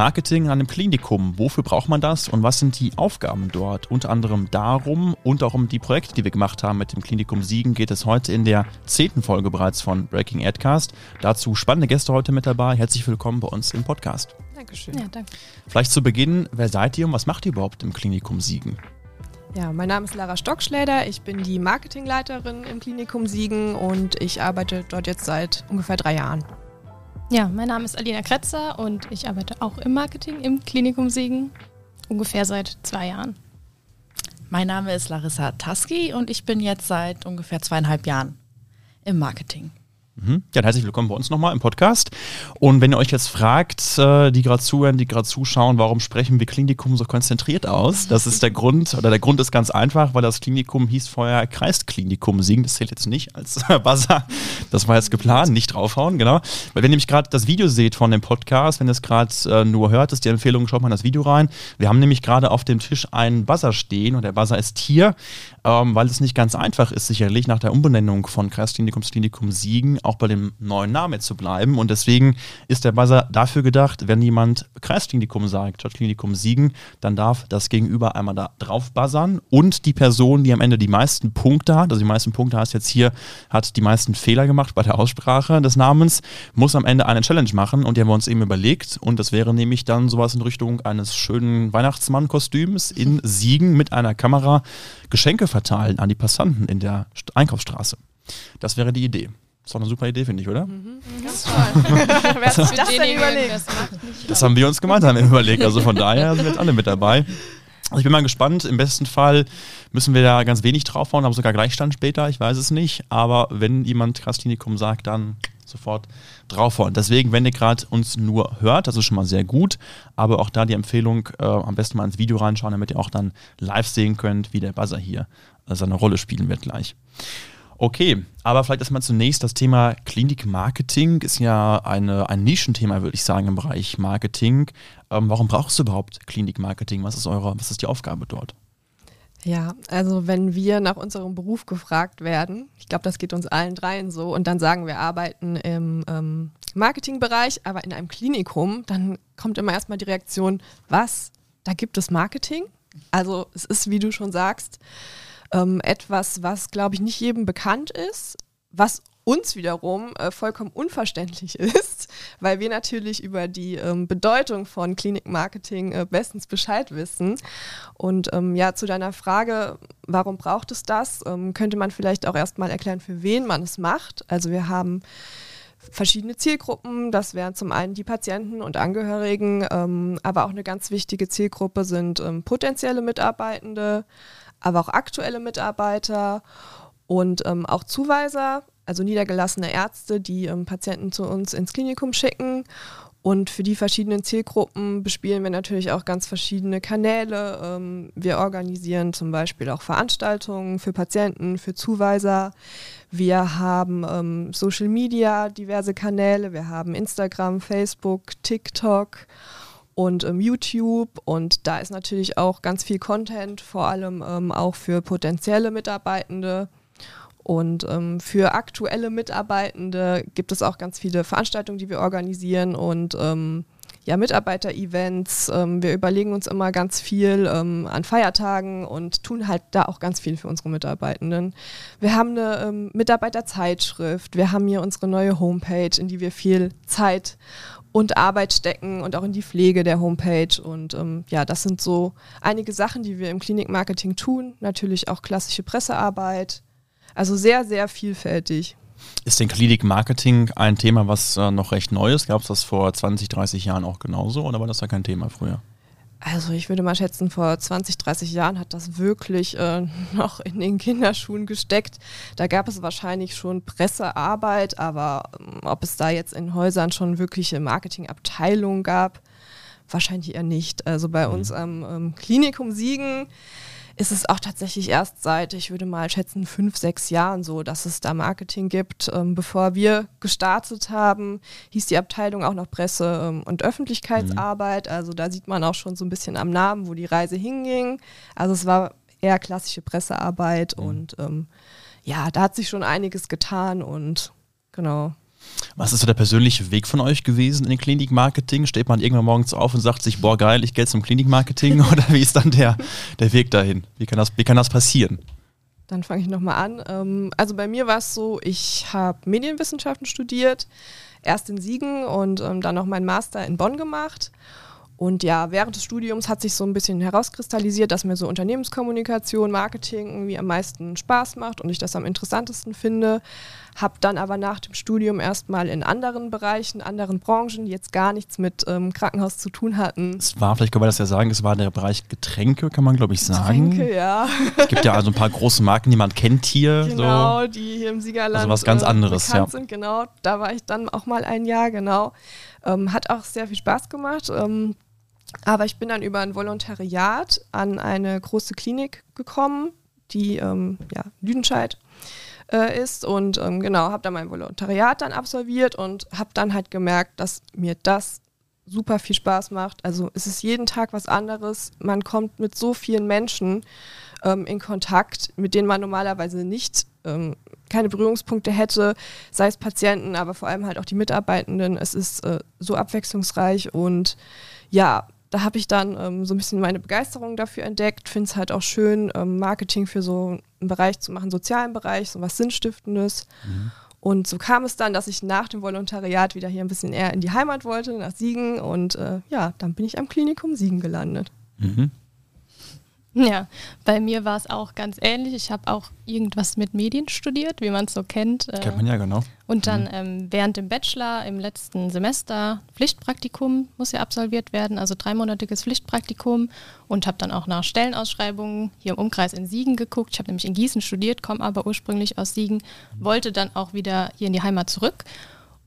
Marketing an einem Klinikum. Wofür braucht man das und was sind die Aufgaben dort? Unter anderem darum und auch um die Projekte, die wir gemacht haben mit dem Klinikum Siegen, geht es heute in der zehnten Folge bereits von Breaking Adcast. Dazu spannende Gäste heute mit dabei. Herzlich willkommen bei uns im Podcast. Dankeschön. Ja, danke. Vielleicht zu Beginn, wer seid ihr und was macht ihr überhaupt im Klinikum Siegen? Ja, mein Name ist Lara Stockschläder. Ich bin die Marketingleiterin im Klinikum Siegen und ich arbeite dort jetzt seit ungefähr drei Jahren. Ja, mein Name ist Alina Kretzer und ich arbeite auch im Marketing im Klinikum Siegen, ungefähr seit zwei Jahren. Mein Name ist Larissa Taski und ich bin jetzt seit ungefähr zweieinhalb Jahren im Marketing. Mhm. Ja, herzlich willkommen bei uns nochmal im Podcast. Und wenn ihr euch jetzt fragt, äh, die gerade zuhören, die gerade zuschauen, warum sprechen wir Klinikum so konzentriert aus? Das ist der Grund, oder der Grund ist ganz einfach, weil das Klinikum hieß vorher Kreisklinikum Siegen. Das zählt jetzt nicht als Buzzer. Das war jetzt geplant, nicht draufhauen, genau. Weil wenn ihr nämlich gerade das Video seht von dem Podcast, wenn ihr es gerade äh, nur hört, ist die Empfehlung, schaut mal in das Video rein. Wir haben nämlich gerade auf dem Tisch einen Buzzer stehen und der Buzzer ist hier, ähm, weil es nicht ganz einfach ist, sicherlich nach der Umbenennung von Kreisklinikum Klinikum Siegen auch bei dem neuen Namen zu bleiben. Und deswegen ist der Buzzer dafür gedacht, wenn jemand Kreisklinikum sagt, Stadtklinikum Siegen, dann darf das Gegenüber einmal da drauf buzzern und die Person, die am Ende die meisten Punkte hat, also die meisten Punkte heißt jetzt hier, hat die meisten Fehler gemacht bei der Aussprache des Namens, muss am Ende eine Challenge machen und die haben wir uns eben überlegt und das wäre nämlich dann sowas in Richtung eines schönen Weihnachtsmann-Kostüms in Siegen mit einer Kamera Geschenke verteilen an die Passanten in der Einkaufsstraße. Das wäre die Idee. Ist doch eine super Idee, finde ich, oder? Mhm. Ganz toll. Wer hat sich das denn überlegt? Das, das haben wir uns gemeinsam überlegt. Also von daher sind wir jetzt alle mit dabei. Also ich bin mal gespannt. Im besten Fall müssen wir da ganz wenig draufhauen, haben sogar Gleichstand später, ich weiß es nicht. Aber wenn jemand Krastinikum sagt, dann sofort draufhauen. Deswegen, wenn ihr gerade uns nur hört, das ist schon mal sehr gut. Aber auch da die Empfehlung, äh, am besten mal ins Video reinschauen, damit ihr auch dann live sehen könnt, wie der Buzzer hier äh, seine Rolle spielen wird gleich. Okay, aber vielleicht erstmal zunächst das Thema Klinikmarketing ist ja eine, ein Nischenthema, würde ich sagen, im Bereich Marketing. Ähm, warum brauchst du überhaupt Klinikmarketing? Was ist eure, was ist die Aufgabe dort? Ja, also wenn wir nach unserem Beruf gefragt werden, ich glaube, das geht uns allen dreien so, und dann sagen wir arbeiten im ähm, Marketingbereich, aber in einem Klinikum, dann kommt immer erstmal die Reaktion, was? Da gibt es Marketing? Also es ist, wie du schon sagst, ähm, etwas, was, glaube ich, nicht jedem bekannt ist, was uns wiederum äh, vollkommen unverständlich ist, weil wir natürlich über die ähm, Bedeutung von Klinikmarketing äh, bestens Bescheid wissen. Und ähm, ja, zu deiner Frage, warum braucht es das, ähm, könnte man vielleicht auch erstmal erklären, für wen man es macht. Also wir haben verschiedene Zielgruppen. Das wären zum einen die Patienten und Angehörigen, ähm, aber auch eine ganz wichtige Zielgruppe sind ähm, potenzielle Mitarbeitende, aber auch aktuelle Mitarbeiter und ähm, auch Zuweiser, also niedergelassene Ärzte, die ähm, Patienten zu uns ins Klinikum schicken. Und für die verschiedenen Zielgruppen bespielen wir natürlich auch ganz verschiedene Kanäle. Ähm, wir organisieren zum Beispiel auch Veranstaltungen für Patienten, für Zuweiser. Wir haben ähm, Social Media, diverse Kanäle. Wir haben Instagram, Facebook, TikTok und ähm, YouTube. Und da ist natürlich auch ganz viel Content, vor allem ähm, auch für potenzielle Mitarbeitende. Und ähm, für aktuelle Mitarbeitende gibt es auch ganz viele Veranstaltungen, die wir organisieren und ähm, ja, Mitarbeiter-Events. Ähm, wir überlegen uns immer ganz viel ähm, an Feiertagen und tun halt da auch ganz viel für unsere Mitarbeitenden. Wir haben eine Mitarbeiterzeitschrift, wir haben hier unsere neue Homepage, in die wir viel Zeit und Arbeit stecken und auch in die Pflege der Homepage. Und ähm, ja, das sind so einige Sachen, die wir im Klinikmarketing tun. Natürlich auch klassische Pressearbeit. Also sehr, sehr vielfältig. Ist denn Klinikmarketing ein Thema, was äh, noch recht neu ist? Gab es das vor 20, 30 Jahren auch genauso oder war das da kein Thema früher? Also ich würde mal schätzen, vor 20, 30 Jahren hat das wirklich äh, noch in den Kinderschuhen gesteckt. Da gab es wahrscheinlich schon Pressearbeit, aber ähm, ob es da jetzt in Häusern schon wirkliche Marketingabteilungen gab, wahrscheinlich eher nicht. Also bei mhm. uns am ähm, Klinikum Siegen ist es auch tatsächlich erst seit, ich würde mal schätzen, fünf, sechs Jahren so, dass es da Marketing gibt. Ähm, bevor wir gestartet haben, hieß die Abteilung auch noch Presse- ähm, und Öffentlichkeitsarbeit. Mhm. Also da sieht man auch schon so ein bisschen am Namen, wo die Reise hinging. Also es war eher klassische Pressearbeit mhm. und ähm, ja, da hat sich schon einiges getan und genau. Was ist so der persönliche Weg von euch gewesen in den Klinikmarketing? Steht man irgendwann morgens auf und sagt sich, boah geil, ich gehe zum Klinikmarketing oder wie ist dann der, der Weg dahin? Wie kann das, wie kann das passieren? Dann fange ich nochmal an. Ähm, also bei mir war es so, ich habe Medienwissenschaften studiert, erst in Siegen und ähm, dann noch meinen Master in Bonn gemacht. Und ja, während des Studiums hat sich so ein bisschen herauskristallisiert, dass mir so Unternehmenskommunikation, Marketing irgendwie am meisten Spaß macht und ich das am interessantesten finde. Habe dann aber nach dem Studium erstmal in anderen Bereichen, anderen Branchen, die jetzt gar nichts mit ähm, Krankenhaus zu tun hatten. Es war, vielleicht kann man das ja sagen, es war der Bereich Getränke, kann man glaube ich sagen. Getränke, ja. Es gibt ja also ein paar große Marken, die man kennt hier. Genau, so. die hier im Siegerland also was ganz anderes, bekannt ja. sind. Genau, da war ich dann auch mal ein Jahr, genau. Ähm, hat auch sehr viel Spaß gemacht. Ähm, aber ich bin dann über ein Volontariat an eine große Klinik gekommen, die ähm, ja, Lüdenscheid äh, ist. Und ähm, genau, habe dann mein Volontariat dann absolviert und habe dann halt gemerkt, dass mir das super viel Spaß macht. Also es ist jeden Tag was anderes. Man kommt mit so vielen Menschen ähm, in Kontakt, mit denen man normalerweise nicht ähm, keine Berührungspunkte hätte, sei es Patienten, aber vor allem halt auch die Mitarbeitenden. Es ist äh, so abwechslungsreich und ja, da habe ich dann ähm, so ein bisschen meine Begeisterung dafür entdeckt. Finde es halt auch schön, ähm, Marketing für so einen Bereich zu machen, sozialen Bereich, so was Sinnstiftendes. Mhm. Und so kam es dann, dass ich nach dem Volontariat wieder hier ein bisschen eher in die Heimat wollte, nach Siegen. Und äh, ja, dann bin ich am Klinikum Siegen gelandet. Mhm. Ja, bei mir war es auch ganz ähnlich. Ich habe auch irgendwas mit Medien studiert, wie man es so kennt. Äh, Kennt man ja, genau. Und dann mhm. ähm, während dem Bachelor im letzten Semester Pflichtpraktikum muss ja absolviert werden, also dreimonatiges Pflichtpraktikum und habe dann auch nach Stellenausschreibungen hier im Umkreis in Siegen geguckt. Ich habe nämlich in Gießen studiert, komme aber ursprünglich aus Siegen, wollte dann auch wieder hier in die Heimat zurück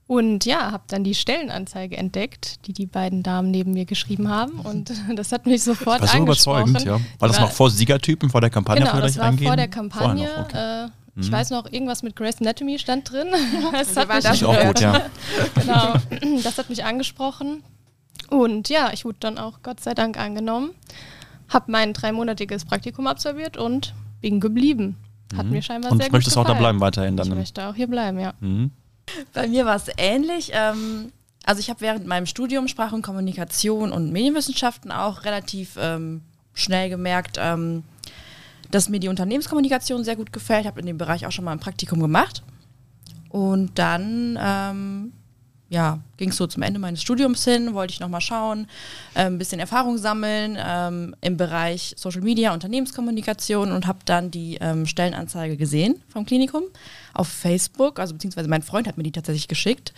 und ja, habe dann die Stellenanzeige entdeckt, die die beiden Damen neben mir geschrieben haben. Und das hat mich sofort war so angesprochen. überzeugend, ja. War das noch vor Siegertypen, vor der Kampagne? Genau, das war eingehen? vor der Kampagne. Okay. Äh, ich mhm. weiß noch, irgendwas mit Grey's Anatomy stand drin. das hat mich das auch gut, ja. genau, das hat mich angesprochen. Und ja, ich wurde dann auch Gott sei Dank angenommen, habe mein dreimonatiges Praktikum absolviert und bin geblieben. Hat mhm. mir scheinbar und sehr gut möchtest gefallen. auch da bleiben weiterhin dann? Ich möchte auch hier bleiben, ja. Mhm. Bei mir war es ähnlich. Ähm, also ich habe während meinem Studium Sprache und Kommunikation und Medienwissenschaften auch relativ ähm, schnell gemerkt, ähm, dass mir die Unternehmenskommunikation sehr gut gefällt. Ich habe in dem Bereich auch schon mal ein Praktikum gemacht. Und dann ähm, ja, ging es so zum Ende meines Studiums hin, wollte ich nochmal schauen, äh, ein bisschen Erfahrung sammeln ähm, im Bereich Social Media, Unternehmenskommunikation und habe dann die ähm, Stellenanzeige gesehen vom Klinikum auf Facebook, also beziehungsweise mein Freund hat mir die tatsächlich geschickt.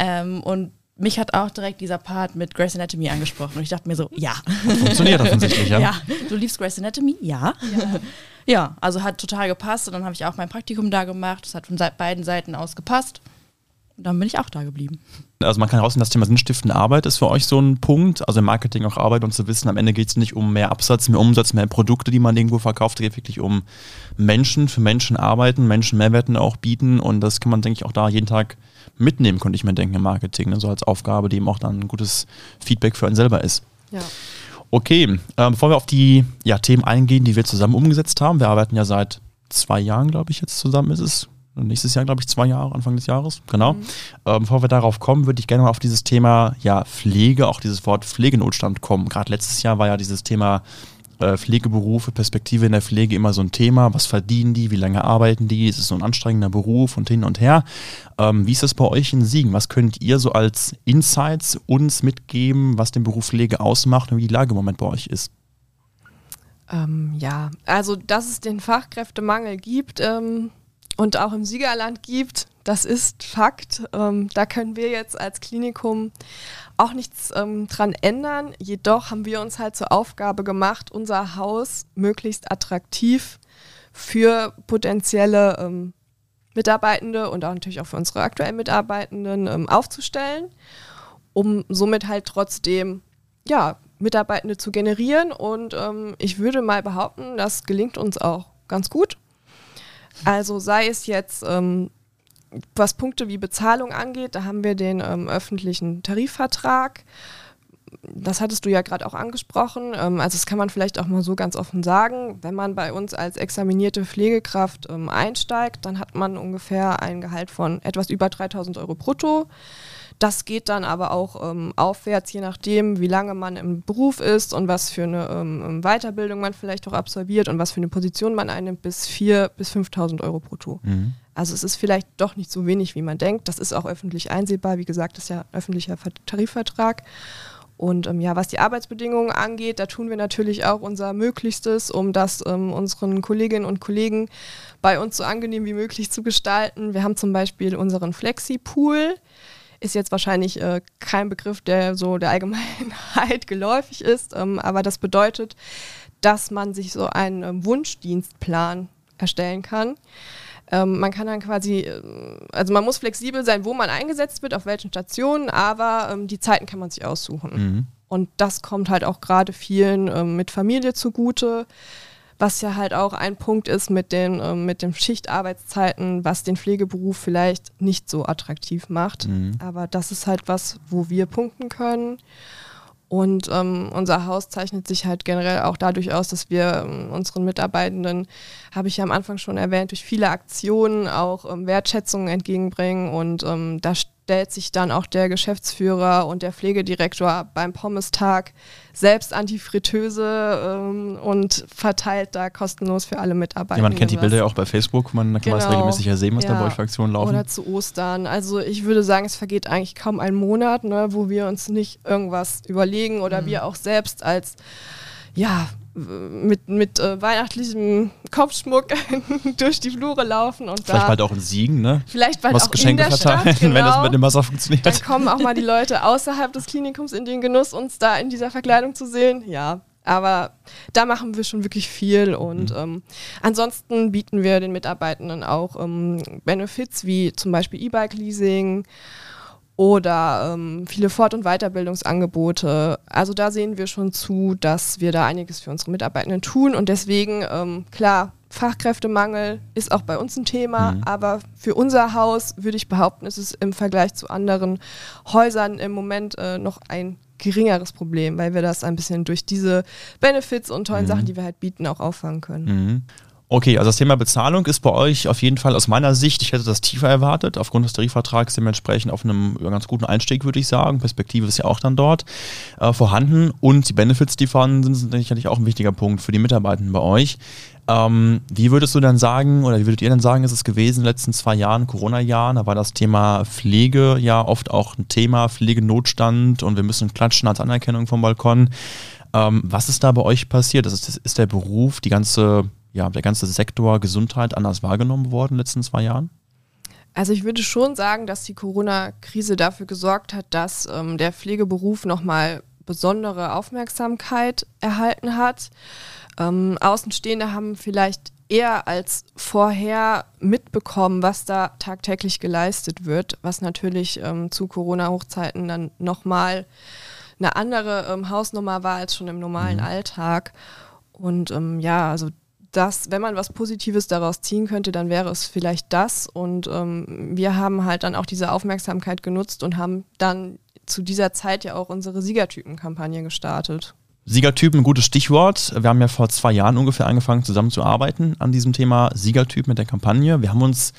Ähm, und mich hat auch direkt dieser Part mit Grace Anatomy angesprochen und ich dachte mir so, ja. Funktioniert offensichtlich, ja. ja. Du liebst Grace Anatomy? Ja. Ja, ja also hat total gepasst und dann habe ich auch mein Praktikum da gemacht. Es hat von beiden Seiten aus gepasst. Und dann bin ich auch da geblieben. Also man kann herausfinden, das Thema sinnstiftende Arbeit ist für euch so ein Punkt. Also im Marketing auch Arbeit und zu wissen, am Ende geht es nicht um mehr Absatz, mehr Umsatz, mehr Produkte, die man irgendwo verkauft. Es geht wirklich um Menschen, für Menschen arbeiten, Menschen Mehrwerten auch bieten. Und das kann man, denke ich, auch da jeden Tag mitnehmen, könnte ich mir denken, im Marketing. Ne? So als Aufgabe, die eben auch dann ein gutes Feedback für einen selber ist. Ja. Okay, äh, bevor wir auf die ja, Themen eingehen, die wir zusammen umgesetzt haben. Wir arbeiten ja seit zwei Jahren, glaube ich, jetzt zusammen ist es nächstes Jahr, glaube ich, zwei Jahre, Anfang des Jahres. Genau. Mhm. Äh, bevor wir darauf kommen, würde ich gerne mal auf dieses Thema ja, Pflege, auch dieses Wort Pflegenotstand kommen. Gerade letztes Jahr war ja dieses Thema äh, Pflegeberufe, Perspektive in der Pflege immer so ein Thema. Was verdienen die? Wie lange arbeiten die? Ist es so ein anstrengender Beruf und hin und her? Ähm, wie ist das bei euch in Siegen? Was könnt ihr so als Insights uns mitgeben, was den Beruf Pflege ausmacht und wie die Lage im Moment bei euch ist? Ähm, ja, also dass es den Fachkräftemangel gibt, ähm, und auch im Siegerland gibt. Das ist Fakt. Ähm, da können wir jetzt als Klinikum auch nichts ähm, dran ändern. Jedoch haben wir uns halt zur Aufgabe gemacht, unser Haus möglichst attraktiv für potenzielle ähm, Mitarbeitende und auch natürlich auch für unsere aktuellen Mitarbeitenden ähm, aufzustellen, um somit halt trotzdem ja, Mitarbeitende zu generieren. Und ähm, ich würde mal behaupten, das gelingt uns auch ganz gut. Also sei es jetzt, ähm, was Punkte wie Bezahlung angeht, da haben wir den ähm, öffentlichen Tarifvertrag. das hattest du ja gerade auch angesprochen. Ähm, also das kann man vielleicht auch mal so ganz offen sagen. Wenn man bei uns als examinierte Pflegekraft ähm, einsteigt, dann hat man ungefähr ein Gehalt von etwas über 3000 Euro brutto. Das geht dann aber auch ähm, aufwärts, je nachdem, wie lange man im Beruf ist und was für eine ähm, ähm Weiterbildung man vielleicht auch absolviert und was für eine Position man einnimmt, bis 4.000 bis 5.000 Euro brutto. Mhm. Also es ist vielleicht doch nicht so wenig, wie man denkt. Das ist auch öffentlich einsehbar. Wie gesagt, das ist ja ein öffentlicher Tarifvertrag. Und ähm, ja, was die Arbeitsbedingungen angeht, da tun wir natürlich auch unser Möglichstes, um das ähm, unseren Kolleginnen und Kollegen bei uns so angenehm wie möglich zu gestalten. Wir haben zum Beispiel unseren Flexi-Pool ist jetzt wahrscheinlich äh, kein Begriff, der so der Allgemeinheit geläufig ist, ähm, aber das bedeutet, dass man sich so einen ähm, Wunschdienstplan erstellen kann. Ähm, man kann dann quasi, äh, also man muss flexibel sein, wo man eingesetzt wird, auf welchen Stationen, aber ähm, die Zeiten kann man sich aussuchen. Mhm. Und das kommt halt auch gerade vielen ähm, mit Familie zugute was ja halt auch ein Punkt ist mit den, äh, mit den Schichtarbeitszeiten, was den Pflegeberuf vielleicht nicht so attraktiv macht. Mhm. Aber das ist halt was, wo wir punkten können. Und ähm, unser Haus zeichnet sich halt generell auch dadurch aus, dass wir ähm, unseren Mitarbeitenden, habe ich ja am Anfang schon erwähnt, durch viele Aktionen auch ähm, Wertschätzungen entgegenbringen. Und ähm, da stellt sich dann auch der Geschäftsführer und der Pflegedirektor beim Pommes-Tag selbst an die Fritteuse ähm, und verteilt da kostenlos für alle Mitarbeiter. Ja, man kennt die Bilder ja auch bei Facebook, man kann genau. es regelmäßig ja sehen, was ja. da bei euch für Aktionen laufen. Oder zu Ostern. Also ich würde sagen, es vergeht eigentlich kaum ein Monat, ne, wo wir uns nicht irgendwas überlegen oder mhm. wir auch selbst als ja, mit, mit äh, weihnachtlichem Kopfschmuck durch die Flure laufen und vielleicht bald auch in Siegen, ne? Vielleicht bald Was auch Geschenke in der verteilen, Stadt, genau. wenn das mit dem Wasser funktioniert. Dann kommen auch mal die Leute außerhalb des Klinikums in den Genuss, uns da in dieser Verkleidung zu sehen. Ja, aber da machen wir schon wirklich viel und mhm. ähm, ansonsten bieten wir den Mitarbeitenden auch ähm, Benefits wie zum Beispiel E-Bike-Leasing oder ähm, viele Fort- und Weiterbildungsangebote. Also da sehen wir schon zu, dass wir da einiges für unsere Mitarbeitenden tun und deswegen, ähm, klar, Fachkräftemangel ist auch bei uns ein Thema, mhm. aber für unser Haus würde ich behaupten, ist es im Vergleich zu anderen Häusern im Moment äh, noch ein geringeres Problem, weil wir das ein bisschen durch diese Benefits und tollen mhm. Sachen, die wir halt bieten, auch auffangen können. Mhm. Okay, also das Thema Bezahlung ist bei euch auf jeden Fall aus meiner Sicht, ich hätte das tiefer erwartet, aufgrund des Tarifvertrags dementsprechend auf einem ganz guten Einstieg, würde ich sagen. Perspektive ist ja auch dann dort äh, vorhanden und die Benefits, die vorhanden sind, sind sicherlich auch ein wichtiger Punkt für die Mitarbeitenden bei euch. Ähm, wie würdest du dann sagen, oder wie würdet ihr dann sagen, ist es gewesen in den letzten zwei Jahren, Corona-Jahren, da war das Thema Pflege ja oft auch ein Thema, Pflegenotstand und wir müssen klatschen als Anerkennung vom Balkon. Ähm, was ist da bei euch passiert? Ist, ist der Beruf, die ganze ja, der ganze Sektor Gesundheit anders wahrgenommen worden in den letzten zwei Jahren? Also ich würde schon sagen, dass die Corona-Krise dafür gesorgt hat, dass ähm, der Pflegeberuf nochmal besondere Aufmerksamkeit erhalten hat. Ähm, Außenstehende haben vielleicht eher als vorher mitbekommen, was da tagtäglich geleistet wird, was natürlich ähm, zu Corona-Hochzeiten dann nochmal eine andere ähm, Hausnummer war als schon im normalen mhm. Alltag. Und ähm, ja, also das, wenn man was Positives daraus ziehen könnte, dann wäre es vielleicht das. Und ähm, wir haben halt dann auch diese Aufmerksamkeit genutzt und haben dann zu dieser Zeit ja auch unsere Siegertypen-Kampagne gestartet. Siegertypen, gutes Stichwort. Wir haben ja vor zwei Jahren ungefähr angefangen zusammenzuarbeiten an diesem Thema Siegertyp mit der Kampagne. Wir haben uns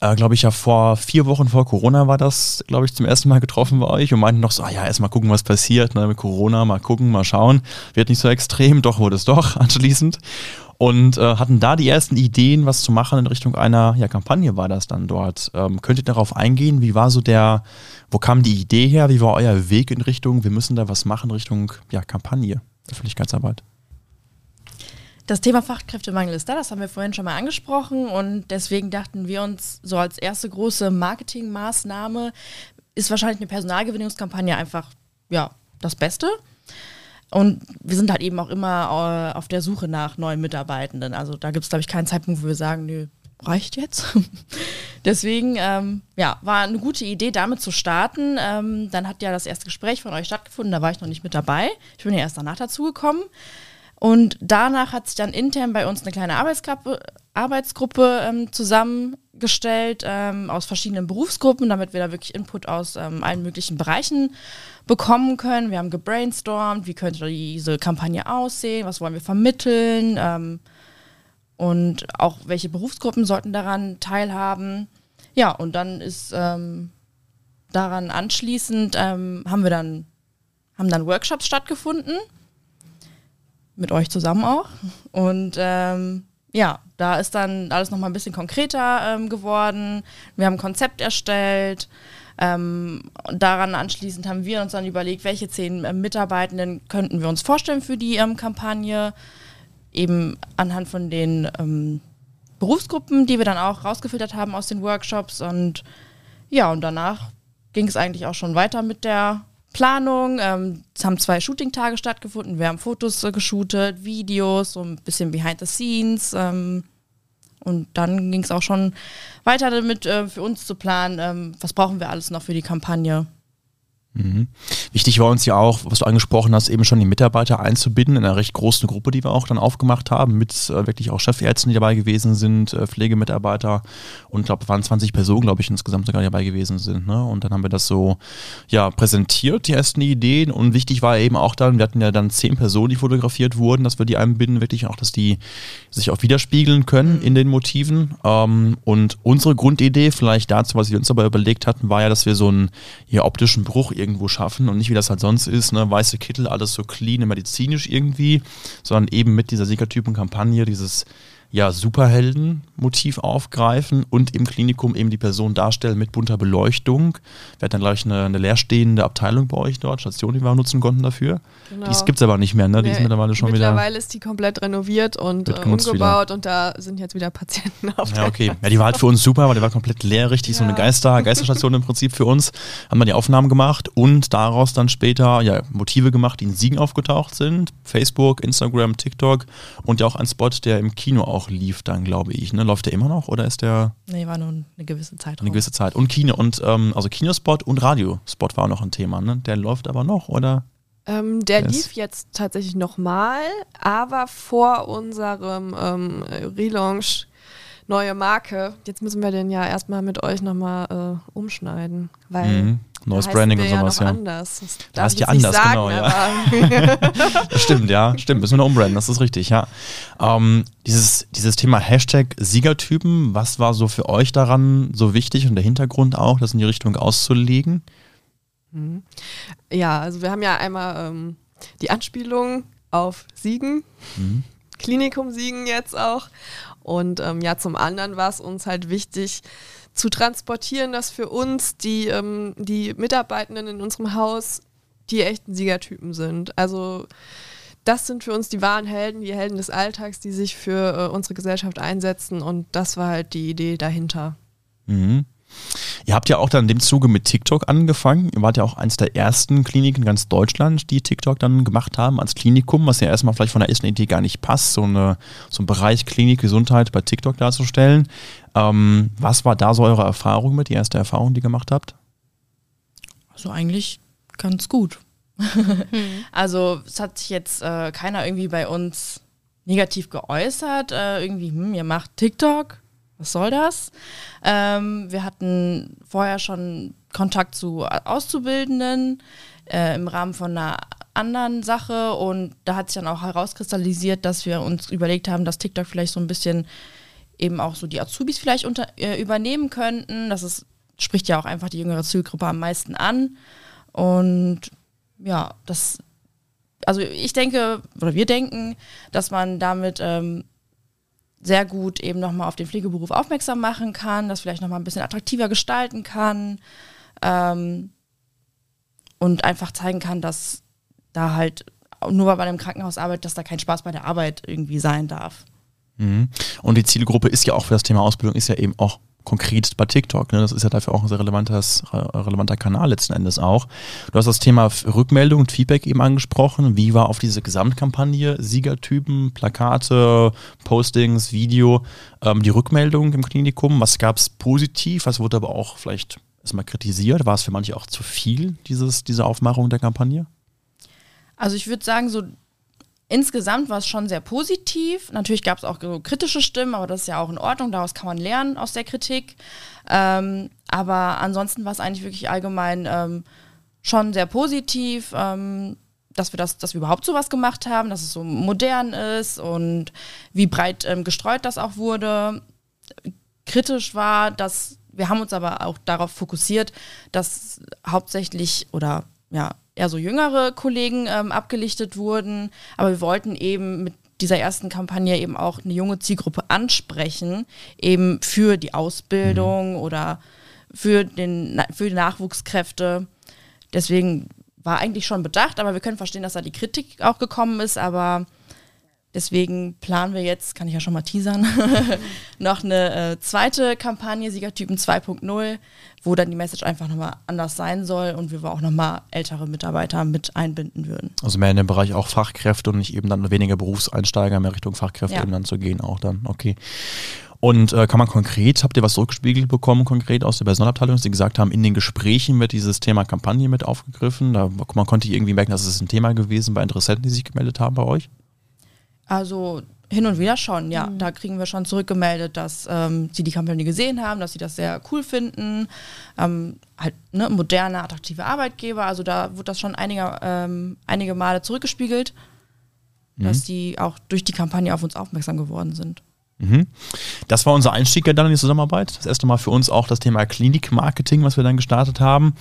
äh, glaube ich, ja vor vier Wochen vor Corona war das, glaube ich, zum ersten Mal getroffen bei euch und meinten noch so, ah ja, erst mal gucken, was passiert, ne, mit Corona, mal gucken, mal schauen. Wird nicht so extrem, doch wurde es doch anschließend. Und äh, hatten da die ersten Ideen, was zu machen in Richtung einer ja, Kampagne war das dann dort. Ähm, könnt ihr darauf eingehen? Wie war so der, wo kam die Idee her? Wie war euer Weg in Richtung, wir müssen da was machen Richtung ja, Kampagne, Öffentlichkeitsarbeit? Das Thema Fachkräftemangel ist da, das haben wir vorhin schon mal angesprochen und deswegen dachten wir uns, so als erste große Marketingmaßnahme ist wahrscheinlich eine Personalgewinnungskampagne einfach ja, das Beste. Und wir sind halt eben auch immer äh, auf der Suche nach neuen Mitarbeitenden. Also da gibt es, glaube ich, keinen Zeitpunkt, wo wir sagen, nö, reicht jetzt. Deswegen, ähm, ja, war eine gute Idee, damit zu starten. Ähm, dann hat ja das erste Gespräch von euch stattgefunden, da war ich noch nicht mit dabei. Ich bin ja erst danach dazugekommen. Und danach hat sich dann intern bei uns eine kleine Arbeitsgruppe, Arbeitsgruppe ähm, zusammengestellt ähm, aus verschiedenen Berufsgruppen, damit wir da wirklich Input aus ähm, allen möglichen Bereichen bekommen können. Wir haben gebrainstormt, wie könnte diese Kampagne aussehen, was wollen wir vermitteln ähm, und auch welche Berufsgruppen sollten daran teilhaben. Ja, und dann ist ähm, daran anschließend ähm, haben wir dann haben dann Workshops stattgefunden mit euch zusammen auch und ja, da ist dann alles nochmal ein bisschen konkreter ähm, geworden. Wir haben ein Konzept erstellt. Ähm, daran anschließend haben wir uns dann überlegt, welche zehn äh, Mitarbeitenden könnten wir uns vorstellen für die ähm, Kampagne. Eben anhand von den ähm, Berufsgruppen, die wir dann auch rausgefiltert haben aus den Workshops. Und ja, und danach ging es eigentlich auch schon weiter mit der Planung. Ähm, es haben zwei Shooting-Tage stattgefunden. Wir haben Fotos äh, geshootet, Videos, so ein bisschen behind the scenes. Ähm, und dann ging es auch schon weiter damit, äh, für uns zu planen, ähm, was brauchen wir alles noch für die Kampagne. Mhm. Wichtig war uns ja auch, was du angesprochen hast, eben schon die Mitarbeiter einzubinden in einer recht großen Gruppe, die wir auch dann aufgemacht haben, mit äh, wirklich auch Chefärzten, die dabei gewesen sind, äh, Pflegemitarbeiter und ich glaube, waren 20 Personen, glaube ich, insgesamt sogar dabei gewesen sind. Ne? Und dann haben wir das so ja, präsentiert, die ersten Ideen. Und wichtig war eben auch dann, wir hatten ja dann zehn Personen, die fotografiert wurden, dass wir die einbinden, wirklich auch, dass die sich auch widerspiegeln können in den Motiven. Ähm, und unsere Grundidee, vielleicht dazu, was wir uns aber überlegt hatten, war ja, dass wir so einen ja, optischen Bruch irgendwo schaffen und nicht wie das halt sonst ist, ne, weiße Kittel, alles so clean, medizinisch irgendwie, sondern eben mit dieser Siegertypen-Kampagne dieses ja, Superhelden-Motiv aufgreifen und im Klinikum eben die Person darstellen mit bunter Beleuchtung. Wir hatten dann gleich eine, eine leerstehende Abteilung bei euch dort, Station, die wir nutzen konnten dafür. Genau. Die gibt es aber nicht mehr, ne? Die nee, ist mittlerweile schon mittlerweile wieder. Mittlerweile ist die komplett renoviert und äh, umgebaut wieder. und da sind jetzt wieder Patienten auf Ja, okay. Ja, die war halt für uns super, weil die war komplett leer, richtig ja. so eine Geister, Geisterstation im Prinzip für uns. Haben wir die Aufnahmen gemacht und daraus dann später ja, Motive gemacht, die in Siegen aufgetaucht sind. Facebook, Instagram, TikTok und ja auch ein Spot, der im Kino auch noch lief dann, glaube ich. Ne? Läuft der immer noch oder ist der? Nee, war nur eine gewisse Zeit. Eine gewisse Zeit. Und Kino und ähm, also Kinospot und Radiospot war auch noch ein Thema. Ne? Der läuft aber noch, oder? Ähm, der, der lief jetzt tatsächlich nochmal, aber vor unserem ähm, Relaunch neue Marke. Jetzt müssen wir den ja erstmal mit euch nochmal äh, umschneiden, weil mhm. Neues Branding und sowas, ja. Anders. Das da heißt ja anders, sagen, genau, ja. das stimmt, ja, stimmt. Müssen wir noch umbranden, das ist richtig, ja. Ähm, dieses, dieses Thema Hashtag Siegertypen, was war so für euch daran so wichtig und der Hintergrund auch, das in die Richtung auszulegen? Mhm. Ja, also wir haben ja einmal ähm, die Anspielung auf Siegen, mhm. Klinikum Siegen jetzt auch. Und ähm, ja, zum anderen war es uns halt wichtig, zu transportieren, dass für uns die, ähm, die Mitarbeitenden in unserem Haus die echten Siegertypen sind. Also das sind für uns die wahren Helden, die Helden des Alltags, die sich für äh, unsere Gesellschaft einsetzen und das war halt die Idee dahinter. Mhm. Ihr habt ja auch dann in dem Zuge mit TikTok angefangen. Ihr wart ja auch eines der ersten Kliniken in ganz Deutschland, die TikTok dann gemacht haben als Klinikum, was ja erstmal vielleicht von der ersten Idee gar nicht passt, so, eine, so einen Bereich Klinik, Gesundheit bei TikTok darzustellen. Ähm, was war da so eure Erfahrung mit, die erste Erfahrung, die ihr gemacht habt? Also eigentlich ganz gut. also es hat sich jetzt äh, keiner irgendwie bei uns negativ geäußert, äh, irgendwie, hm, ihr macht TikTok, was soll das? Ähm, wir hatten vorher schon Kontakt zu Auszubildenden äh, im Rahmen von einer anderen Sache und da hat sich dann auch herauskristallisiert, dass wir uns überlegt haben, dass TikTok vielleicht so ein bisschen eben auch so die Azubis vielleicht unter, äh, übernehmen könnten. Das ist, spricht ja auch einfach die jüngere Zielgruppe am meisten an. Und ja, das, also ich denke, oder wir denken, dass man damit ähm, sehr gut eben nochmal auf den Pflegeberuf aufmerksam machen kann, das vielleicht nochmal ein bisschen attraktiver gestalten kann ähm, und einfach zeigen kann, dass da halt nur weil man im Krankenhaus arbeitet, dass da kein Spaß bei der Arbeit irgendwie sein darf. Mhm. Und die Zielgruppe ist ja auch für das Thema Ausbildung, ist ja eben auch konkret bei TikTok. Ne? Das ist ja dafür auch ein sehr relevantes, relevanter Kanal letzten Endes auch. Du hast das Thema Rückmeldung und Feedback eben angesprochen. Wie war auf diese Gesamtkampagne, Siegertypen, Plakate, Postings, Video, ähm, die Rückmeldung im Klinikum? Was gab es positiv? Was wurde aber auch vielleicht erstmal kritisiert? War es für manche auch zu viel, dieses, diese Aufmachung der Kampagne? Also ich würde sagen, so insgesamt war es schon sehr positiv. Natürlich gab es auch so kritische Stimmen, aber das ist ja auch in Ordnung. Daraus kann man lernen aus der Kritik. Ähm, aber ansonsten war es eigentlich wirklich allgemein ähm, schon sehr positiv, ähm, dass wir das, dass wir überhaupt sowas gemacht haben, dass es so modern ist und wie breit ähm, gestreut das auch wurde. Kritisch war, dass wir haben uns aber auch darauf fokussiert, dass hauptsächlich oder ja eher so jüngere Kollegen ähm, abgelichtet wurden, aber wir wollten eben mit dieser ersten Kampagne eben auch eine junge Zielgruppe ansprechen, eben für die Ausbildung mhm. oder für, den, für die Nachwuchskräfte. Deswegen war eigentlich schon bedacht, aber wir können verstehen, dass da die Kritik auch gekommen ist, aber deswegen planen wir jetzt, kann ich ja schon mal teasern, noch eine äh, zweite Kampagne, Siegertypen 2.0, wo dann die Message einfach nochmal anders sein soll und wir auch nochmal ältere Mitarbeiter mit einbinden würden. Also mehr in dem Bereich auch Fachkräfte und nicht eben dann weniger Berufseinsteiger, mehr Richtung Fachkräfte ja. eben dann zu gehen auch dann, okay. Und äh, kann man konkret, habt ihr was zurückgespiegelt bekommen, konkret aus der Personalabteilung, dass sie gesagt haben, in den Gesprächen wird dieses Thema Kampagne mit aufgegriffen? Da, man konnte irgendwie merken, dass es ein Thema gewesen bei Interessenten, die sich gemeldet haben bei euch? Also hin und wieder schon, ja. Mhm. Da kriegen wir schon zurückgemeldet, dass ähm, sie die Kampagne gesehen haben, dass sie das sehr cool finden. Ähm, halt ne, moderne, attraktive Arbeitgeber. Also da wird das schon einige, ähm, einige Male zurückgespiegelt, mhm. dass die auch durch die Kampagne auf uns aufmerksam geworden sind. Mhm. Das war unser Einstieg ja dann in die Zusammenarbeit. Das erste Mal für uns auch das Thema Klinikmarketing, was wir dann gestartet haben.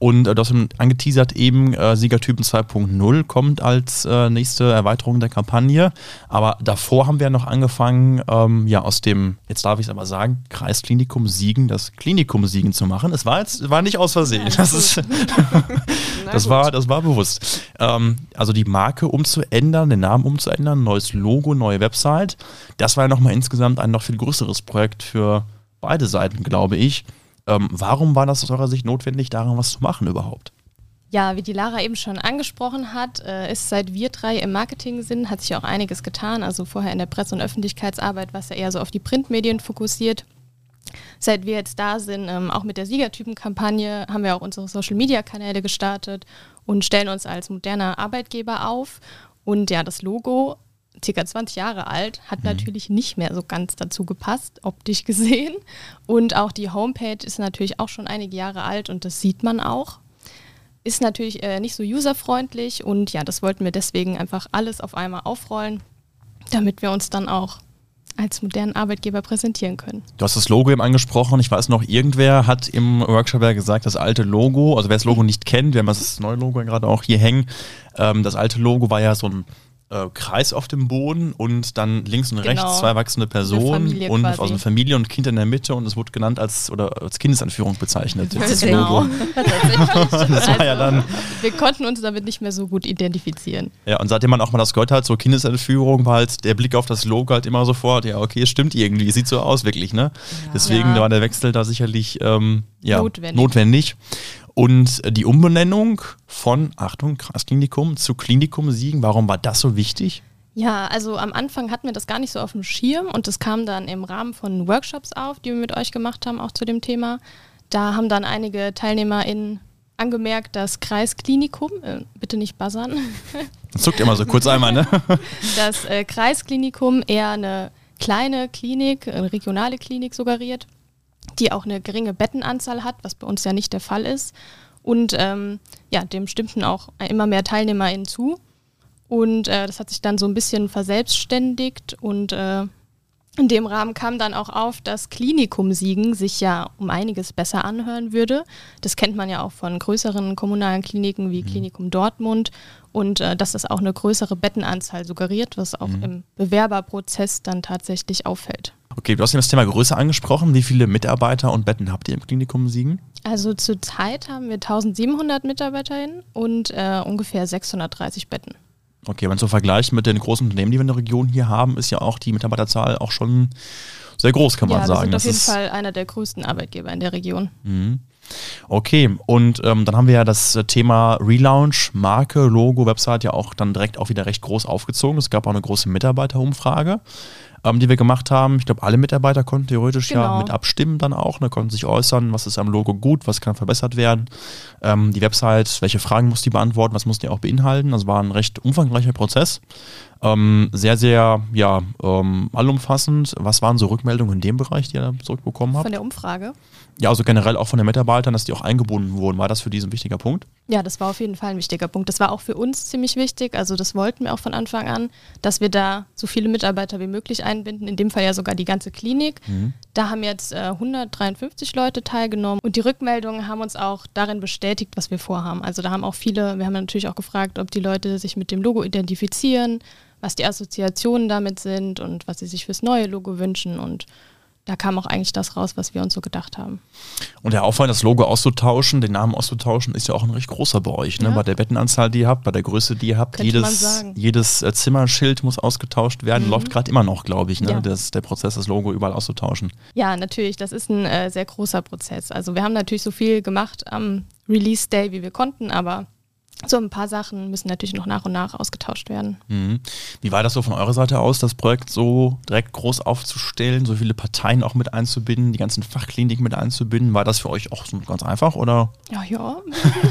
Und äh, du hast angeteasert eben, äh, Siegertypen 2.0 kommt als äh, nächste Erweiterung der Kampagne. Aber davor haben wir noch angefangen, ähm, ja, aus dem, jetzt darf ich es aber sagen, Kreisklinikum Siegen, das Klinikum Siegen zu machen. Es war jetzt, war nicht aus Versehen. Ja, das, ist, das, war, das war bewusst. Ähm, also die Marke umzuändern, den Namen umzuändern, neues Logo, neue Website. Das war ja nochmal insgesamt ein noch viel größeres Projekt für beide Seiten, glaube ich. Ähm, warum war das aus eurer Sicht notwendig, daran was zu machen überhaupt? Ja, wie die Lara eben schon angesprochen hat, äh, ist seit wir drei im Marketing sind, hat sich auch einiges getan. Also vorher in der Presse- und Öffentlichkeitsarbeit war es ja eher so auf die Printmedien fokussiert. Seit wir jetzt da sind, ähm, auch mit der Siegertypen-Kampagne, haben wir auch unsere Social-Media-Kanäle gestartet und stellen uns als moderner Arbeitgeber auf. Und ja, das Logo circa 20 Jahre alt, hat mhm. natürlich nicht mehr so ganz dazu gepasst, optisch gesehen. Und auch die Homepage ist natürlich auch schon einige Jahre alt und das sieht man auch. Ist natürlich äh, nicht so userfreundlich und ja, das wollten wir deswegen einfach alles auf einmal aufrollen, damit wir uns dann auch als modernen Arbeitgeber präsentieren können. Du hast das Logo eben angesprochen. Ich weiß noch, irgendwer hat im Workshop ja gesagt, das alte Logo, also wer das Logo nicht kennt, wir haben das neue Logo gerade auch hier hängen. Ähm, das alte Logo war ja so ein äh, Kreis auf dem Boden und dann links und genau. rechts zwei wachsende Personen und quasi. also eine Familie und Kind in der Mitte und es wurde genannt als oder als Kindesanführung bezeichnet. Das genau. das war ja dann. Wir konnten uns damit nicht mehr so gut identifizieren. Ja, und seitdem man auch mal das gehört hat, so Kindesanführung, war halt der Blick auf das Logo halt immer sofort, ja, okay, es stimmt irgendwie, sieht so aus, wirklich, ne? Ja. Deswegen ja. war der Wechsel da sicherlich ähm, ja, notwendig. notwendig. Und die Umbenennung von, Achtung, Kreisklinikum zu Klinikum Siegen, warum war das so wichtig? Ja, also am Anfang hatten wir das gar nicht so auf dem Schirm und das kam dann im Rahmen von Workshops auf, die wir mit euch gemacht haben, auch zu dem Thema. Da haben dann einige TeilnehmerInnen angemerkt, dass Kreisklinikum, äh, bitte nicht buzzern. Das zuckt immer so kurz einmal, ne? Das äh, Kreisklinikum eher eine kleine Klinik, eine regionale Klinik suggeriert die auch eine geringe Bettenanzahl hat, was bei uns ja nicht der Fall ist. Und ähm, ja, dem stimmten auch immer mehr TeilnehmerInnen zu. Und äh, das hat sich dann so ein bisschen verselbstständigt und äh, in dem Rahmen kam dann auch auf, dass Klinikum Siegen sich ja um einiges besser anhören würde. Das kennt man ja auch von größeren kommunalen Kliniken wie mhm. Klinikum Dortmund und äh, dass das auch eine größere Bettenanzahl suggeriert, was auch mhm. im Bewerberprozess dann tatsächlich auffällt. Okay, du hast das Thema Größe angesprochen. Wie viele Mitarbeiter und Betten habt ihr im Klinikum Siegen? Also zurzeit haben wir 1700 MitarbeiterInnen und äh, ungefähr 630 Betten. Okay, wenn man so vergleicht mit den großen Unternehmen, die wir in der Region hier haben, ist ja auch die Mitarbeiterzahl auch schon sehr groß, kann man ja, sagen. Wir sind auf jeden Fall einer der größten Arbeitgeber in der Region. Mhm. Okay, und ähm, dann haben wir ja das Thema Relaunch, Marke, Logo, Website ja auch dann direkt auch wieder recht groß aufgezogen. Es gab auch eine große Mitarbeiterumfrage. Ähm, die wir gemacht haben. Ich glaube, alle Mitarbeiter konnten theoretisch ja Genau. mit abstimmen dann auch, ne, konnten sich äußern, was ist am Logo gut, was kann verbessert werden. Ähm, die Website, welche Fragen muss die beantworten, was muss die auch beinhalten. Das war ein recht umfangreicher Prozess. Ähm, sehr, sehr, ja, ähm, allumfassend. Was waren so Rückmeldungen in dem Bereich, die ihr da zurückbekommen habt? Von der Umfrage. Ja, also generell auch von den Mitarbeitern, dass die auch eingebunden wurden. War das für die ein wichtiger Punkt? Ja, das war auf jeden Fall ein wichtiger Punkt. Das war auch für uns ziemlich wichtig. Also das wollten wir auch von Anfang an, dass wir da so viele Mitarbeiter wie möglich einbinden. In dem Fall ja sogar die ganze Klinik. Da haben jetzt äh, 153 Leute teilgenommen und die Rückmeldungen haben uns auch darin bestätigt, was wir vorhaben. Also da haben auch viele, wir haben natürlich auch gefragt, ob die Leute sich mit dem Logo identifizieren, was die Assoziationen damit sind und was sie sich fürs neue Logo wünschen. Und da kam auch eigentlich das raus, was wir uns so gedacht haben. Und der Aufwand, das Logo auszutauschen, den Namen auszutauschen, ist ja auch ein recht großer bei euch. Ne? Ja. Bei der Bettenanzahl, die ihr habt, bei der Größe, die ihr habt. Könnte jedes jedes äh, Zimmerschild muss ausgetauscht werden. Mhm. Läuft gerade immer noch, glaube ich, ne? Ja. das, der Prozess, das Logo überall auszutauschen. Ja, natürlich, das ist ein äh, sehr großer Prozess. Also wir haben natürlich so viel gemacht am Release Day, wie wir konnten, aber so ein paar Sachen müssen natürlich noch nach und nach ausgetauscht werden. Mhm. Wie war das so von eurer Seite aus, das Projekt so direkt groß aufzustellen, so viele Parteien auch mit einzubinden, die ganzen Fachkliniken mit einzubinden? War das für euch auch so ganz einfach oder? Ja, ja.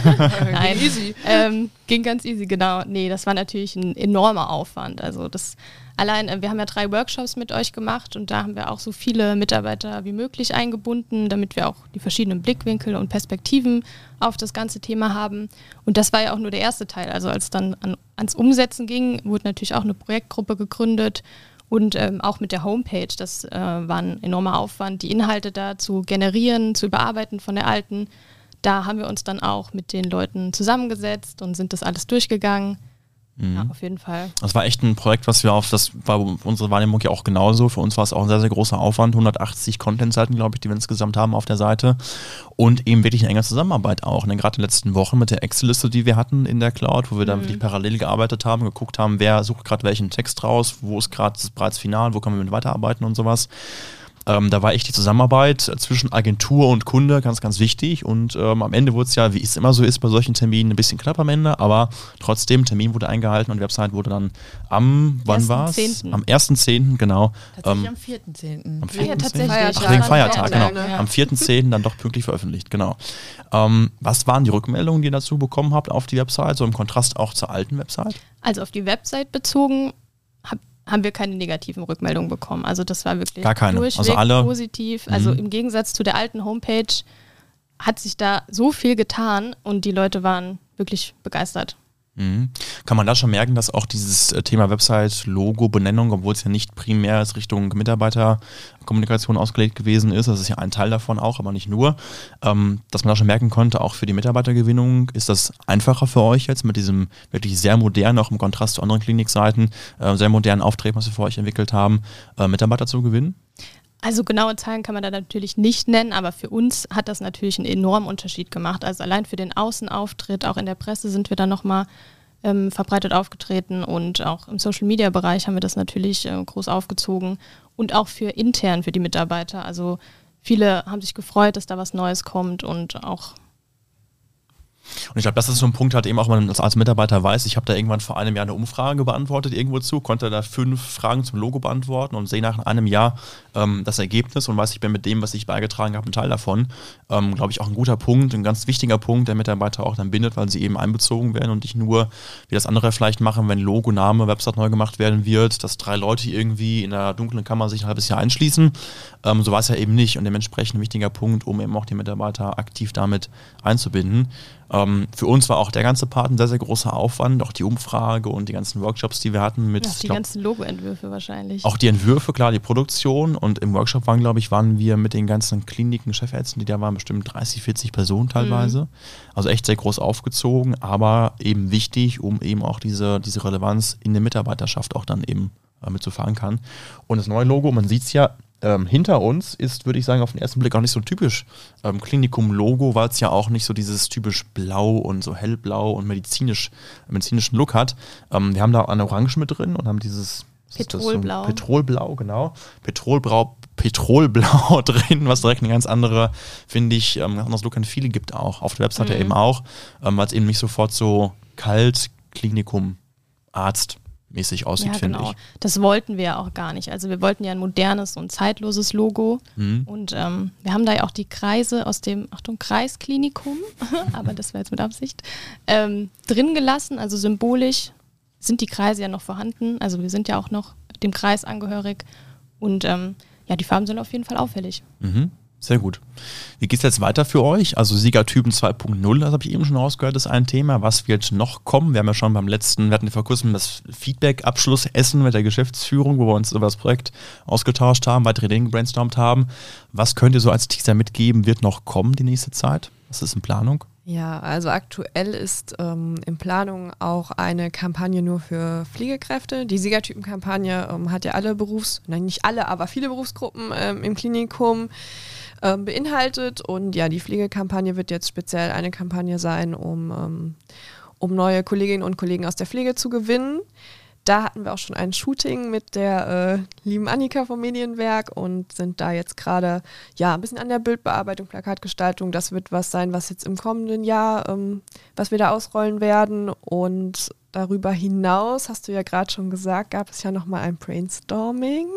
Nein, Easy. Ähm, ging ganz easy, genau. Nee, das war natürlich ein enormer Aufwand. Also das allein, äh, wir haben ja drei Workshops mit euch gemacht und da haben wir auch so viele Mitarbeiter wie möglich eingebunden, damit wir auch die verschiedenen Blickwinkel und Perspektiven auf das ganze Thema haben. Und das war ja auch nur der erste Teil. Also als dann an, ans Umsetzen ging, wurde natürlich auch eine Projektgruppe gegründet. Und ähm, auch mit der Homepage, das äh, war ein enormer Aufwand, die Inhalte da zu generieren, zu überarbeiten von der alten. Da haben wir uns dann auch mit den Leuten zusammengesetzt und sind das alles durchgegangen. Ja, auf jeden Fall. Das war echt ein Projekt, was wir auf, das war unsere Wahrnehmung ja auch genauso. Für uns war es auch ein sehr, sehr großer Aufwand. 180 Content-Seiten, glaube ich, die wir insgesamt haben auf der Seite. Und eben wirklich eine enge Zusammenarbeit auch. Ne? Gerade in den letzten Wochen mit der Excel-Liste, die wir hatten in der Cloud, wo wir dann wirklich parallel gearbeitet haben, geguckt haben, wer sucht gerade welchen Text raus, wo ist gerade das bereits final, wo können wir mit weiterarbeiten und sowas. Ähm, da war echt die Zusammenarbeit zwischen Agentur und Kunde ganz, ganz wichtig. Und ähm, am Ende wurde es ja, wie es immer so ist bei solchen Terminen, ein bisschen knapp am Ende, aber trotzdem, Termin wurde eingehalten und die Website wurde dann am, wann war es? 1.10.. Am 1.10., genau. Tatsächlich Ähm, am 4.10. am Ja, 4.10. tatsächlich. Feiertag. Ach, wegen Ja, Feiertag, genau. Am 4.10. dann doch pünktlich veröffentlicht, genau. Ähm, was waren die Rückmeldungen, die ihr dazu bekommen habt auf die Website, so im Kontrast auch zur alten Website? Also auf die Website bezogen haben wir keine negativen Rückmeldungen bekommen. Also das war wirklich Gar keine. durchweg Also alle- positiv. Also Mhm. im Gegensatz zu der alten Homepage hat sich da so viel getan und die Leute waren wirklich begeistert. Mhm. Kann man da schon merken, dass auch dieses äh, Thema Website, Logo, Benennung, obwohl es ja nicht primär als Richtung Mitarbeiterkommunikation ausgelegt gewesen ist, das ist ja ein Teil davon auch, aber nicht nur, ähm, dass man da schon merken konnte, auch für die Mitarbeitergewinnung ist das einfacher für euch jetzt mit diesem wirklich sehr modernen, auch im Kontrast zu anderen Klinikseiten, äh, sehr modernen Auftreten, was wir für euch entwickelt haben, äh, Mitarbeiter zu gewinnen? Also genaue Zahlen kann man da natürlich nicht nennen, aber für uns hat das natürlich einen enormen Unterschied gemacht. Also allein für den Außenauftritt, auch in der Presse sind wir da nochmal ähm, verbreitet aufgetreten und auch im Social-Media-Bereich haben wir das natürlich äh, groß aufgezogen und auch für intern, für die Mitarbeiter. Also viele haben sich gefreut, dass da was Neues kommt und auch Und ich glaube, das ist so ein Punkt, halt eben auch, man als Mitarbeiter weiß, ich habe da irgendwann vor einem Jahr eine Umfrage beantwortet irgendwo zu, konnte da fünf Fragen zum Logo beantworten und sehe nach einem Jahr ähm, das Ergebnis und weiß, ich bin mit dem, was ich beigetragen habe, ein Teil davon. Ähm, glaube ich auch ein guter Punkt, ein ganz wichtiger Punkt, der Mitarbeiter auch dann bindet, weil sie eben einbezogen werden und nicht nur, wie das andere vielleicht machen, wenn Logo, Name, Website neu gemacht werden wird, dass drei Leute irgendwie in einer dunklen Kammer sich ein halbes Jahr einschließen. Ähm, so war es ja eben nicht und dementsprechend ein wichtiger Punkt, um eben auch die Mitarbeiter aktiv damit einzubinden. Ähm, für uns war auch der ganze Part ein sehr, sehr großer Aufwand, auch die Umfrage und die ganzen Workshops, die wir hatten mit, ja, die glaub, ganzen Logo-Entwürfe wahrscheinlich. auch die Entwürfe, klar, die Produktion und im Workshop waren, glaube ich, waren wir mit den ganzen Kliniken, Chefärzten, die da waren, bestimmt 30, 40 Personen teilweise. Also echt sehr groß aufgezogen, aber eben wichtig, um eben auch diese, diese Relevanz in der Mitarbeiterschaft auch dann eben äh, mit zu verankern. Und das neue Logo, man sieht es ja, ähm, hinter uns ist, würde ich sagen, auf den ersten Blick auch nicht so typisch ähm, Klinikum-Logo, weil es ja auch nicht so dieses typisch blau und so hellblau und medizinisch, medizinischen Look hat. Ähm, wir haben da eine Orange mit drin und haben dieses das? So Petrolblau. Petrolblau, genau. Petrolblau, Petrolblau drin, was direkt eine ganz andere, finde ich, ähm, ganz anderes Look and Feeling gibt auch. Auf der Webseite Mhm. eben auch, ähm, weil es eben nicht sofort so kalt, Klinikum, Arzt mäßig aussieht, ja, finde genau. ich. Das wollten wir ja auch gar nicht. Also wir wollten ja ein modernes und zeitloses Logo. Mhm. Und ähm, wir haben da ja auch die Kreise aus dem, Achtung, Kreisklinikum, aber das war jetzt mit Absicht, ähm, drin gelassen. Also symbolisch sind die Kreise ja noch vorhanden. Also wir sind ja auch noch dem Kreis angehörig. Und ähm, ja, die Farben sind auf jeden Fall auffällig. Mhm. Sehr gut. Wie geht es jetzt weiter für euch? Also Siegertypen 2.0, das habe ich eben schon rausgehört, ist ein Thema. Was wird noch kommen? Wir haben ja schon beim letzten, wir hatten vor kurzem das Feedback-Abschlussessen mit der Geschäftsführung, wo wir uns über das Projekt ausgetauscht haben, weitere Dinge gebrainstormt haben. Was könnt ihr so als Teaser mitgeben? Wird noch kommen die nächste Zeit? Was ist in Planung? Ja, also aktuell ist ähm, in Planung auch eine Kampagne nur für Pflegekräfte. Die Siegertypen-Kampagne ähm, hat ja alle Berufs-, nein, nicht alle, aber viele Berufsgruppen ähm, im Klinikum ähm, beinhaltet. Und ja, die Pflegekampagne wird jetzt speziell eine Kampagne sein, um, ähm, um neue Kolleginnen und Kollegen aus der Pflege zu gewinnen. Da hatten wir auch schon ein Shooting mit der äh, lieben Annika vom Medienwerk und sind da jetzt gerade ja ein bisschen an der Bildbearbeitung, Plakatgestaltung. Das wird was sein, was jetzt im kommenden Jahr, ähm, was wir da ausrollen werden. Und darüber hinaus, hast du ja gerade schon gesagt, gab es ja nochmal ein Brainstorming.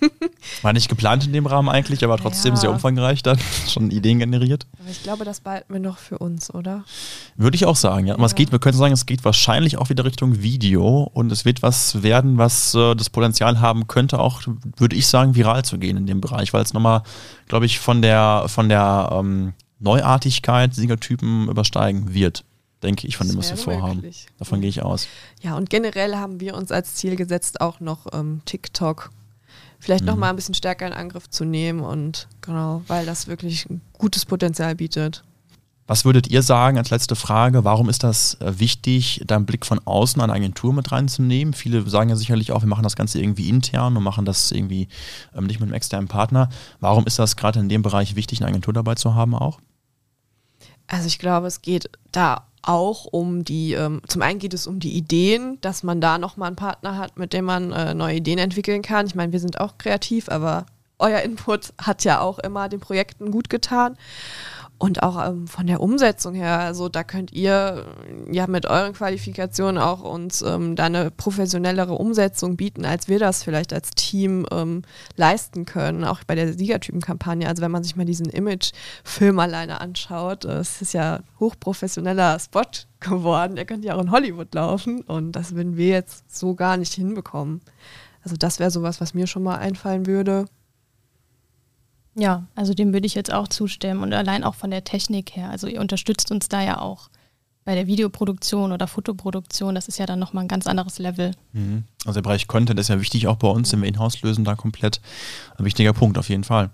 War nicht geplant in dem Rahmen eigentlich, aber trotzdem Ja. sehr umfangreich dann, schon Ideen generiert. Aber ich glaube, das behalten wir noch für uns, oder? Würde ich auch sagen, ja. Aber es Ja. geht, wir können sagen, es geht wahrscheinlich auch wieder Richtung Video und es wird was werden, was äh, das Potenzial haben könnte, auch, würde ich sagen, viral zu gehen in dem Bereich, weil es nochmal, glaube ich, von der, von der ähm, Neuartigkeit Siegertypen übersteigen wird, denke ich, von dem, was wir vorhaben. möglich. Davon gehe ich aus. Ja, und generell haben wir uns als Ziel gesetzt, auch noch ähm, TikTok vielleicht noch Mhm. mal ein bisschen stärker in Angriff zu nehmen und genau, weil das wirklich ein gutes Potenzial bietet. Was würdet ihr sagen als letzte Frage? Warum ist das äh, wichtig, da einen Blick von außen an eine Agentur mit reinzunehmen? Viele sagen ja sicherlich auch, wir machen das Ganze irgendwie intern und machen das irgendwie ähm, nicht mit einem externen Partner. Warum ist das gerade in dem Bereich wichtig, eine Agentur dabei zu haben auch? Also ich glaube, es geht da auch um die, ähm, zum einen geht es um die Ideen, dass man da nochmal einen Partner hat, mit dem man äh, neue Ideen entwickeln kann. Ich meine, wir sind auch kreativ, aber euer Input hat ja auch immer den Projekten gut getan. Und auch ähm, von der Umsetzung her, also da könnt ihr äh, ja mit euren Qualifikationen auch uns ähm, da eine professionellere Umsetzung bieten, als wir das vielleicht als Team ähm, leisten können, auch bei der Siegertypen-Kampagne. Also wenn man sich mal diesen Image-Film alleine anschaut, äh, es ist ja hochprofessioneller Spot geworden, der könnte ja auch in Hollywood laufen und das würden wir jetzt so gar nicht hinbekommen. Also das wäre sowas, was mir schon mal einfallen würde. Ja, also dem würde ich jetzt auch zustimmen und allein auch von der Technik her. Also ihr unterstützt uns da ja auch bei der Videoproduktion oder Fotoproduktion. Das ist ja dann nochmal ein ganz anderes Level. Mhm. Also der Bereich Content ist ja wichtig auch bei uns, wenn wir in-house lösen, da komplett ein wichtiger Punkt auf jeden Fall.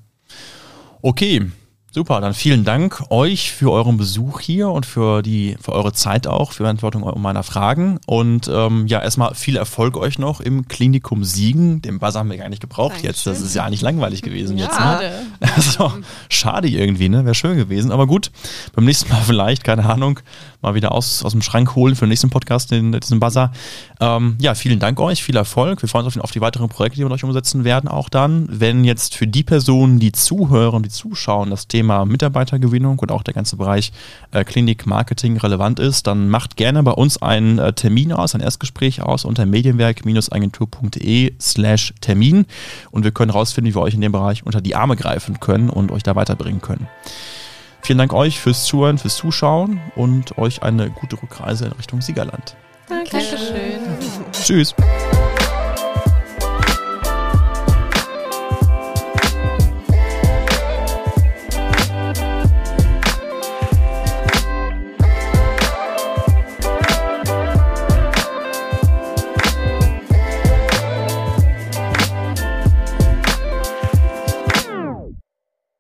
Okay, super, dann vielen Dank euch für euren Besuch hier und für die für eure Zeit auch, für Beantwortung meiner Fragen und ähm, ja, erstmal viel Erfolg euch noch im Klinikum Siegen. Den Buzzer haben wir gar nicht gebraucht Dankeschön. jetzt, das ist ja nicht langweilig gewesen jetzt. Ne? Schade. Also, schade irgendwie, ne? Wäre schön gewesen. Aber gut, beim nächsten Mal vielleicht, keine Ahnung, mal wieder aus, aus dem Schrank holen für den nächsten Podcast, den, diesen Buzzer. Ähm, ja, vielen Dank euch, viel Erfolg. Wir freuen uns auf, auf die weiteren Projekte, die wir mit euch umsetzen werden, auch dann. Wenn jetzt für die Personen, die zuhören, die zuschauen, das Thema Mitarbeitergewinnung und auch der ganze Bereich äh, Klinik-Marketing relevant ist, dann macht gerne bei uns einen äh, Termin aus, ein Erstgespräch aus unter medienwerk-agentur.de slash Termin und wir können rausfinden, wie wir euch in dem Bereich unter die Arme greifen können und euch da weiterbringen können. Vielen Dank euch fürs Zuhören, fürs Zuschauen und euch eine gute Rückreise in Richtung Siegerland. Dankeschön. Dankeschön. Tschüss.